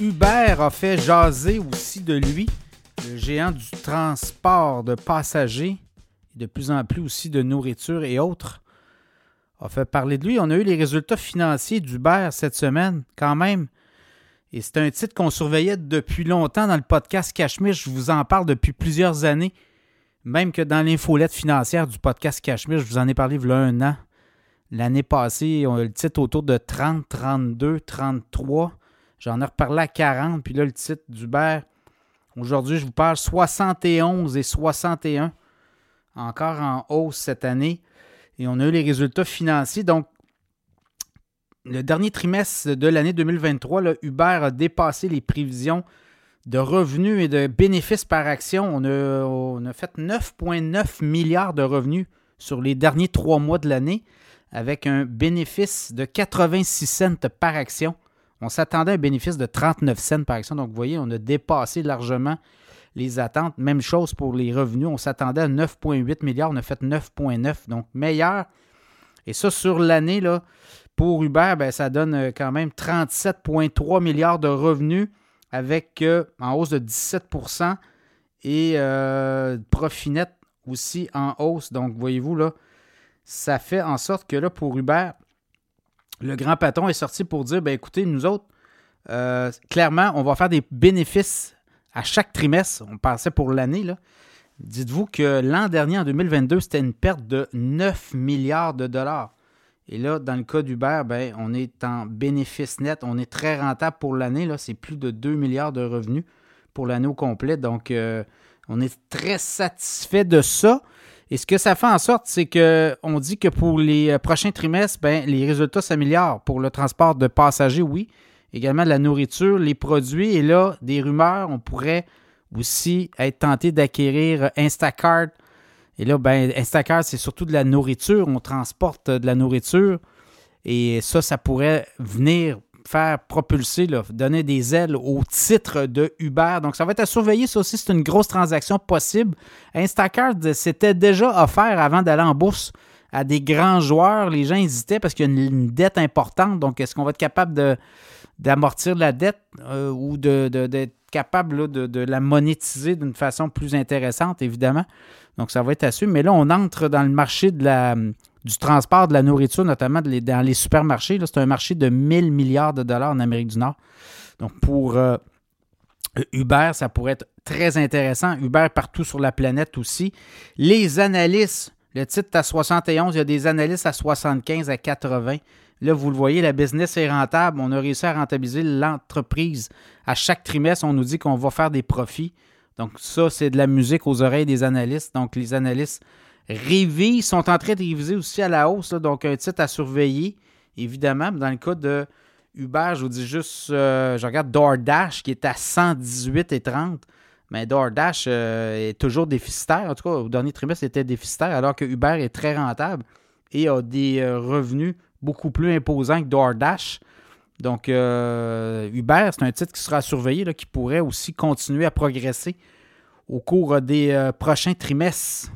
Uber a fait jaser aussi de lui, le géant du transport de passagers, de plus en plus aussi de nourriture et autres, a fait parler de lui. On a eu les résultats financiers d'Uber cette semaine, quand même. Et c'est un titre qu'on surveillait depuis longtemps dans le podcast Cachemire. Je vous en parle depuis plusieurs années. Même que dans l'infolette financière du podcast Cachemire, je vous en ai parlé il y a un an. L'année passée, on a le titre autour de 30, 32, 33. J'en ai reparlé à 40, puis là, le titre d'Uber, aujourd'hui, je vous parle 71 et 61, encore en hausse cette année. Et on a eu les résultats financiers. Donc, le dernier trimestre de l'année 2023, là, Uber a dépassé les prévisions de revenus et de bénéfices par action. On a fait 9,9 milliards de revenus sur les derniers trois mois de l'année, avec un bénéfice de 86 cents par action. On s'attendait à un bénéfice de 39 cents par action. Donc, vous voyez, on a dépassé largement les attentes. Même chose pour les revenus. On s'attendait à 9,8 milliards. On a fait 9,9. Donc, meilleur. Et ça, sur l'année, pour Uber, ben, ça donne euh, quand même 37,3 milliards de revenus avec euh, en hausse de 17% et euh, profit net aussi en hausse. Donc, voyez-vous, là, ça fait en sorte que là, pour Uber, le grand patron est sorti pour dire ben écoutez, nous autres, euh, clairement, on va faire des bénéfices à chaque trimestre. On pensait pour l'année. Dites-vous que l'an dernier, en 2022, c'était une perte de 9 milliards de dollars. Et là, dans le cas d'Uber, ben, on est en bénéfice net. On est très rentable pour l'année. C'est plus de 2 milliards de revenus pour l'année au complet. Donc, euh, on est très satisfait de ça. Et ce que ça fait en sorte, c'est qu'on dit que pour les euh, prochains trimestres, ben, les résultats s'améliorent. Pour le transport de passagers, oui. Également de la nourriture, les produits. Et là, des rumeurs, on pourrait aussi être tenté d'acquérir Instacart. Et là, ben, Instacart, c'est surtout de la nourriture. On transporte de la nourriture. Et ça, ça pourrait venir faire propulser, donner des ailes au titre de Uber. Donc, ça va être à surveiller. Ça aussi, c'est une grosse transaction possible. Instacart, c'était déjà offert avant d'aller en bourse à des grands joueurs. Les gens hésitaient parce qu'il y a une, dette importante. Donc, est-ce qu'on va être capable d'amortir la dette euh, ou d'être capable de, la monétiser d'une façon plus intéressante, évidemment? Donc, ça va être à suivre. Mais là, on entre dans le marché de la, du transport de la nourriture, notamment dans les supermarchés. C'est un marché de 1000 milliards de dollars en Amérique du Nord. Donc, pour euh, Uber, ça pourrait être très intéressant. Uber partout sur la planète aussi. Les analystes, le titre à 71, il y a des analystes à 75, à 80. Là, vous le voyez, la business est rentable. On a réussi à rentabiliser l'entreprise. À chaque trimestre, on nous dit qu'on va faire des profits. Donc, ça, c'est de la musique aux oreilles des analystes. Donc, les analystes Révis sont en train de réviser aussi à la hausse, donc un titre à surveiller, évidemment. Dans le cas de Uber, je vous dis juste, euh, je regarde DoorDash qui est à 118,30. Mais DoorDash euh, est toujours déficitaire. En tout cas, au dernier trimestre, c'était déficitaire, alors que Uber est très rentable et a des euh, revenus beaucoup plus imposants que DoorDash. Donc, Uber, c'est un titre qui sera surveillé, qui pourrait aussi continuer à progresser au cours des prochains trimestres.